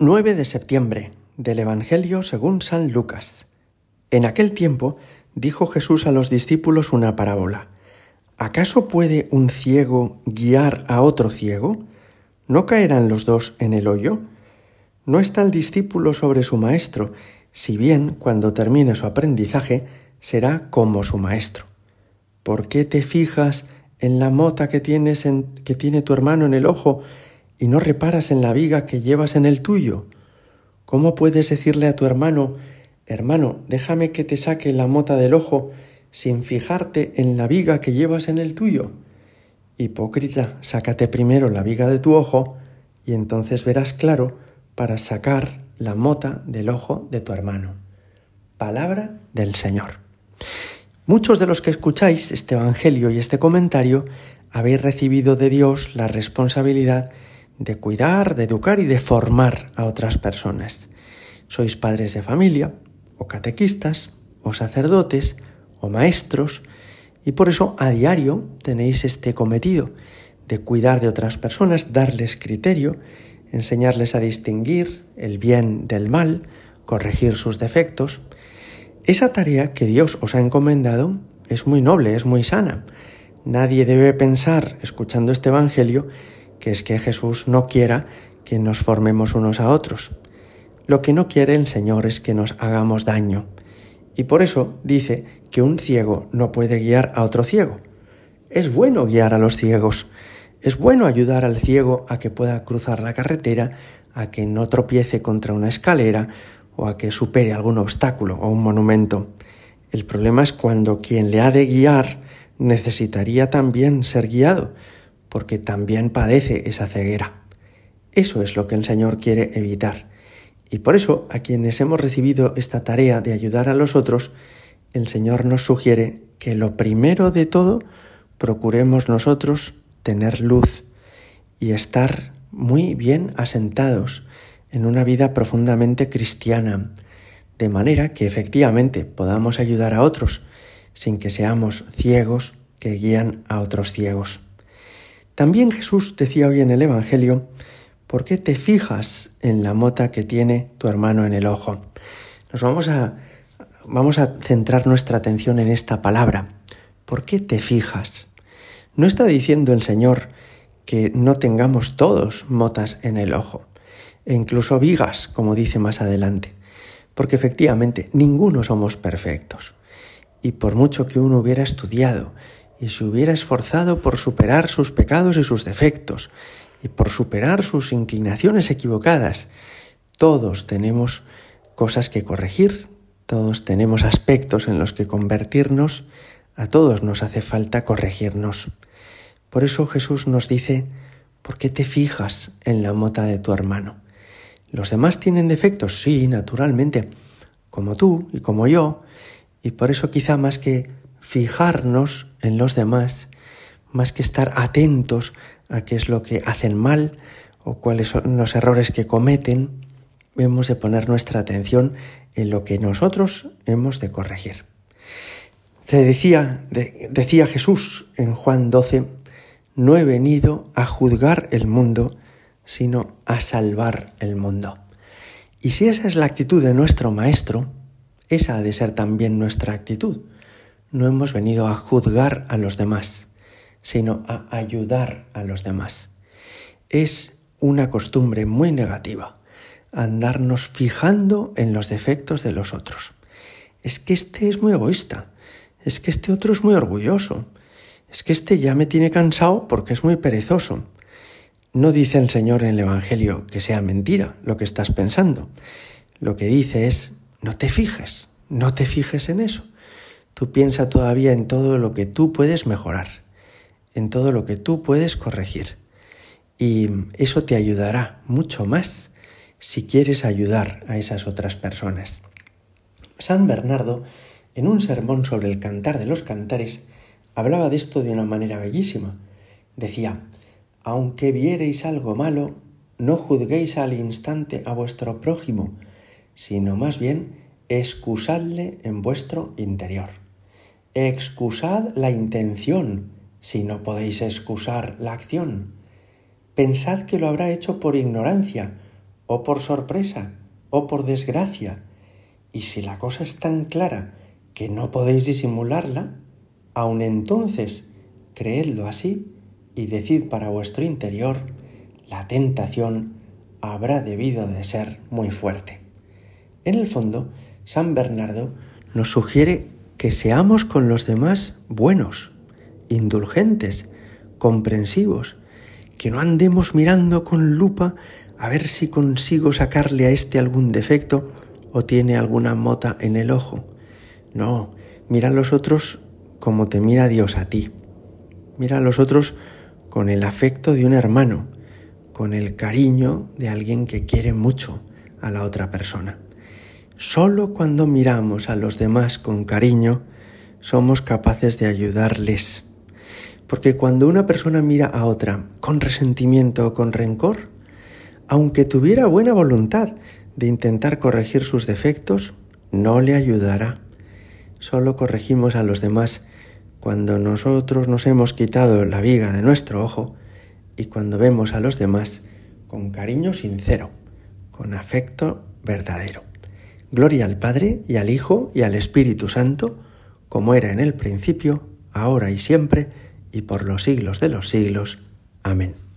9 de septiembre del Evangelio según San Lucas. En aquel tiempo dijo Jesús a los discípulos una parábola. ¿Acaso puede un ciego guiar a otro ciego? ¿No caerán los dos en el hoyo? No está el discípulo sobre su maestro, si bien cuando termine su aprendizaje será como su maestro. ¿Por qué te fijas en la mota que tienes en, que tiene tu hermano en el ojo y no reparas en la viga que llevas en el tuyo? ¿Cómo puedes decirle a tu hermano, hermano, déjame que te saque la mota del ojo sin fijarte en la viga que llevas en el tuyo? Hipócrita, sácate primero la viga de tu ojo y entonces verás claro para sacar la mota del ojo de tu hermano. Palabra del Señor. Muchos de los que escucháis este Evangelio y este comentario habéis recibido de Dios la responsabilidad de cuidar, de educar y de formar a otras personas. Sois padres de familia, o catequistas, o sacerdotes, o maestros, y por eso a diario tenéis este cometido de cuidar de otras personas, darles criterio, enseñarles a distinguir el bien del mal, corregir sus defectos. Esa tarea que Dios os ha encomendado es muy noble, es muy sana. Nadie debe pensar, escuchando este Evangelio, que es que Jesús no quiera que nos formemos unos a otros. Lo que no quiere el Señor es que nos hagamos daño. Y por eso dice que un ciego no puede guiar a otro ciego. Es bueno guiar a los ciegos. Es bueno ayudar al ciego a que pueda cruzar la carretera, a que no tropiece contra una escalera o a que supere algún obstáculo o un monumento. El problema es cuando quien le ha de guiar necesitaría también ser guiado porque también padece esa ceguera. Eso es lo que el Señor quiere evitar. Y por eso a quienes hemos recibido esta tarea de ayudar a los otros, el Señor nos sugiere que lo primero de todo procuremos nosotros tener luz y estar muy bien asentados en una vida profundamente cristiana, de manera que efectivamente podamos ayudar a otros sin que seamos ciegos que guían a otros ciegos. También Jesús decía hoy en el Evangelio, ¿por qué te fijas en la mota que tiene tu hermano en el ojo? Nos vamos a, vamos a centrar nuestra atención en esta palabra. ¿Por qué te fijas? No está diciendo el Señor que no tengamos todos motas en el ojo, e incluso vigas, como dice más adelante, porque efectivamente ninguno somos perfectos. Y por mucho que uno hubiera estudiado y se hubiera esforzado por superar sus pecados y sus defectos y por superar sus inclinaciones equivocadas. Todos tenemos cosas que corregir, todos tenemos aspectos en los que convertirnos, a todos nos hace falta corregirnos. Por eso Jesús nos dice, ¿por qué te fijas en la mota de tu hermano? ¿Los demás tienen defectos? Sí, naturalmente, como tú y como yo, y por eso quizá más que fijarnos en los demás, más que estar atentos a qué es lo que hacen mal o cuáles son los errores que cometen, hemos de poner nuestra atención en lo que nosotros hemos de corregir. Se decía, decía Jesús en Juan 12, no he venido a juzgar el mundo, sino a salvar el mundo. Y si esa es la actitud de nuestro Maestro, esa ha de ser también nuestra actitud no hemos venido a juzgar a los demás, sino a ayudar a los demás. Es una costumbre muy negativa andarnos fijando en los defectos de los otros. Es que este es muy egoísta, es que este otro es muy orgulloso, es que este ya me tiene cansado porque es muy perezoso. No dice el Señor en el Evangelio que sea mentira lo que estás pensando. Lo que dice es, no te fijes, no te fijes en eso. Tú piensa todavía en todo lo que tú puedes mejorar, en todo lo que tú puedes corregir. Y eso te ayudará mucho más si quieres ayudar a esas otras personas. San Bernardo, en un sermón sobre el cantar de los cantares, hablaba de esto de una manera bellísima. Decía, aunque viereis algo malo, no juzguéis al instante a vuestro prójimo, sino más bien excusadle en vuestro interior. Excusad la intención si no podéis excusar la acción. Pensad que lo habrá hecho por ignorancia o por sorpresa, o por desgracia. Y si la cosa es tan clara que no podéis disimularla, aun entonces creedlo así y decid para vuestro interior, la tentación habrá debido de ser muy fuerte. En el fondo, San Bernardo nos sugiere que seamos con los demás buenos, indulgentes, comprensivos, que no andemos mirando con lupa a ver si consigo sacarle a este algún defecto o tiene alguna mota en el ojo. No, mira a los otros como te mira Dios a ti. Mira a los otros con el afecto de un hermano, con el cariño de alguien que quiere mucho a la otra persona. Solo cuando miramos a los demás con cariño somos capaces de ayudarles. Porque cuando una persona mira a otra con resentimiento o con rencor, aunque tuviera buena voluntad de intentar corregir sus defectos, no le ayudará. Solo corregimos a los demás cuando nosotros nos hemos quitado la viga de nuestro ojo y cuando vemos a los demás con cariño sincero, con afecto verdadero. Gloria al Padre y al Hijo y al Espíritu Santo, como era en el principio, ahora y siempre, y por los siglos de los siglos. Amén.